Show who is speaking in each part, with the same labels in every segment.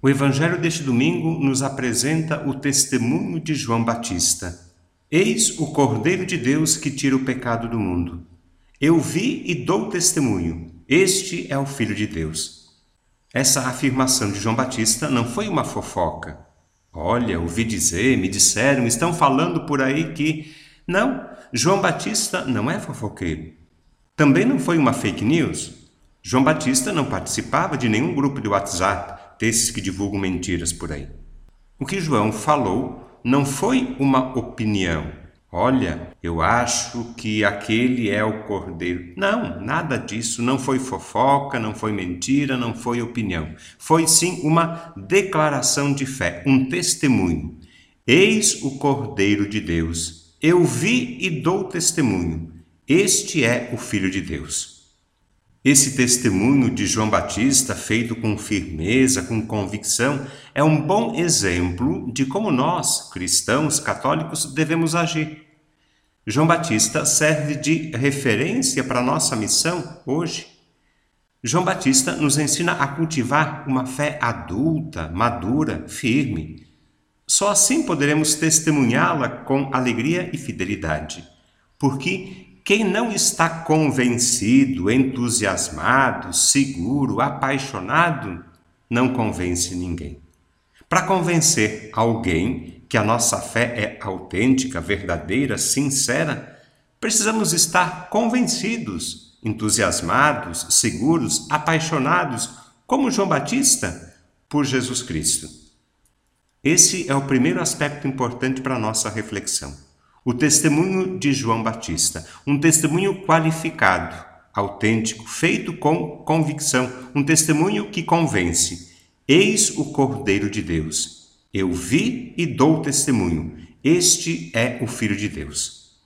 Speaker 1: O evangelho deste domingo nos apresenta o testemunho de João Batista. Eis o Cordeiro de Deus que tira o pecado do mundo. Eu vi e dou testemunho. Este é o Filho de Deus. Essa afirmação de João Batista não foi uma fofoca. Olha, ouvi dizer, me disseram, estão falando por aí que. Não, João Batista não é fofoqueiro. Também não foi uma fake news. João Batista não participava de nenhum grupo de WhatsApp desses que divulgam mentiras por aí. O que João falou não foi uma opinião. Olha, eu acho que aquele é o cordeiro. Não, nada disso. Não foi fofoca, não foi mentira, não foi opinião. Foi sim uma declaração de fé, um testemunho. Eis o cordeiro de Deus. Eu vi e dou testemunho. Este é o Filho de Deus. Esse testemunho de João Batista, feito com firmeza, com convicção, é um bom exemplo de como nós, cristãos católicos, devemos agir. João Batista serve de referência para a nossa missão hoje. João Batista nos ensina a cultivar uma fé adulta, madura, firme. Só assim poderemos testemunhá-la com alegria e fidelidade, porque quem não está convencido, entusiasmado, seguro, apaixonado, não convence ninguém. Para convencer alguém que a nossa fé é autêntica, verdadeira, sincera, precisamos estar convencidos, entusiasmados, seguros, apaixonados, como João Batista, por Jesus Cristo. Esse é o primeiro aspecto importante para a nossa reflexão. O testemunho de João Batista, um testemunho qualificado, autêntico, feito com convicção, um testemunho que convence. Eis o Cordeiro de Deus. Eu vi e dou testemunho. Este é o Filho de Deus.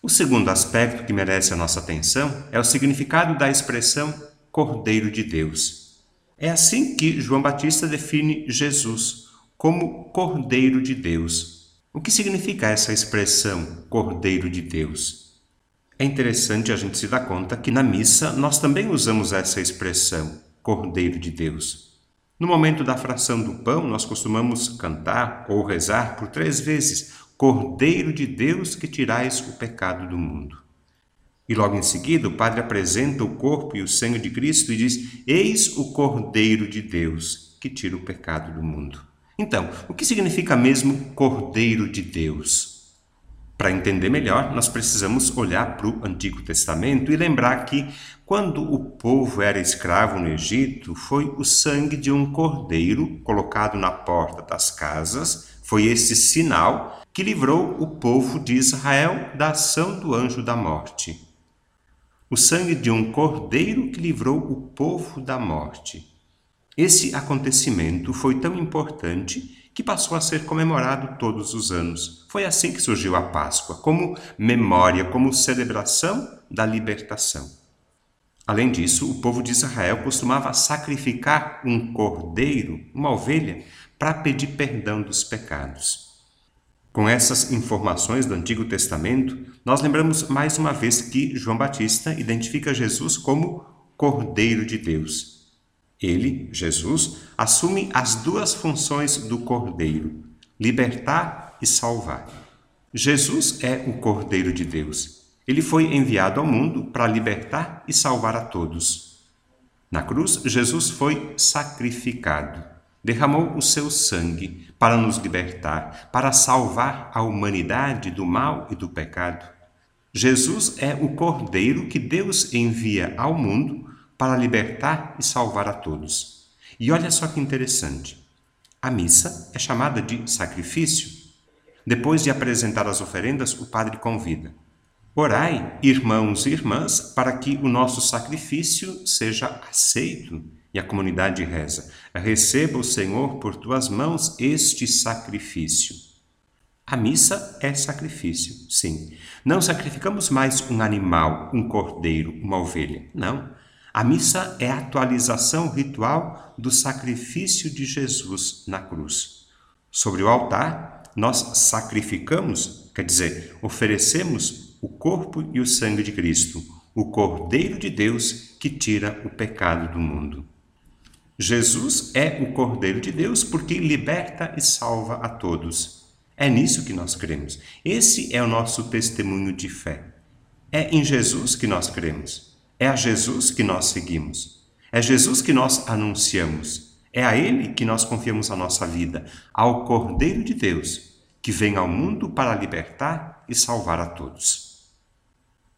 Speaker 1: O segundo aspecto que merece a nossa atenção é o significado da expressão Cordeiro de Deus. É assim que João Batista define Jesus, como Cordeiro de Deus, o que significa essa expressão Cordeiro de Deus? É interessante a gente se dar conta que na missa nós também usamos essa expressão Cordeiro de Deus. No momento da fração do pão, nós costumamos cantar ou rezar por três vezes: Cordeiro de Deus que tirais o pecado do mundo. E logo em seguida, o Padre apresenta o corpo e o sangue de Cristo e diz: Eis o Cordeiro de Deus que tira o pecado do mundo. Então, o que significa mesmo Cordeiro de Deus? Para entender melhor, nós precisamos olhar para o Antigo Testamento e lembrar que, quando o povo era escravo no Egito, foi o sangue de um cordeiro colocado na porta das casas, foi esse sinal que livrou o povo de Israel da ação do anjo da morte. O sangue de um cordeiro que livrou o povo da morte. Esse acontecimento foi tão importante que passou a ser comemorado todos os anos. Foi assim que surgiu a Páscoa, como memória, como celebração da libertação. Além disso, o povo de Israel costumava sacrificar um cordeiro, uma ovelha, para pedir perdão dos pecados. Com essas informações do Antigo Testamento, nós lembramos mais uma vez que João Batista identifica Jesus como Cordeiro de Deus ele, Jesus, assume as duas funções do Cordeiro: libertar e salvar. Jesus é o Cordeiro de Deus. Ele foi enviado ao mundo para libertar e salvar a todos. Na cruz, Jesus foi sacrificado, derramou o seu sangue para nos libertar, para salvar a humanidade do mal e do pecado. Jesus é o Cordeiro que Deus envia ao mundo para libertar e salvar a todos. E olha só que interessante. A missa é chamada de sacrifício. Depois de apresentar as oferendas, o padre convida: Orai, irmãos e irmãs, para que o nosso sacrifício seja aceito. E a comunidade reza: Receba o Senhor por tuas mãos este sacrifício. A missa é sacrifício, sim. Não sacrificamos mais um animal, um cordeiro, uma ovelha. Não. A missa é a atualização ritual do sacrifício de Jesus na cruz. Sobre o altar, nós sacrificamos, quer dizer, oferecemos o corpo e o sangue de Cristo, o Cordeiro de Deus que tira o pecado do mundo. Jesus é o Cordeiro de Deus porque liberta e salva a todos. É nisso que nós cremos. Esse é o nosso testemunho de fé. É em Jesus que nós cremos. É a Jesus que nós seguimos. É Jesus que nós anunciamos. É a Ele que nós confiamos a nossa vida, ao Cordeiro de Deus, que vem ao mundo para libertar e salvar a todos.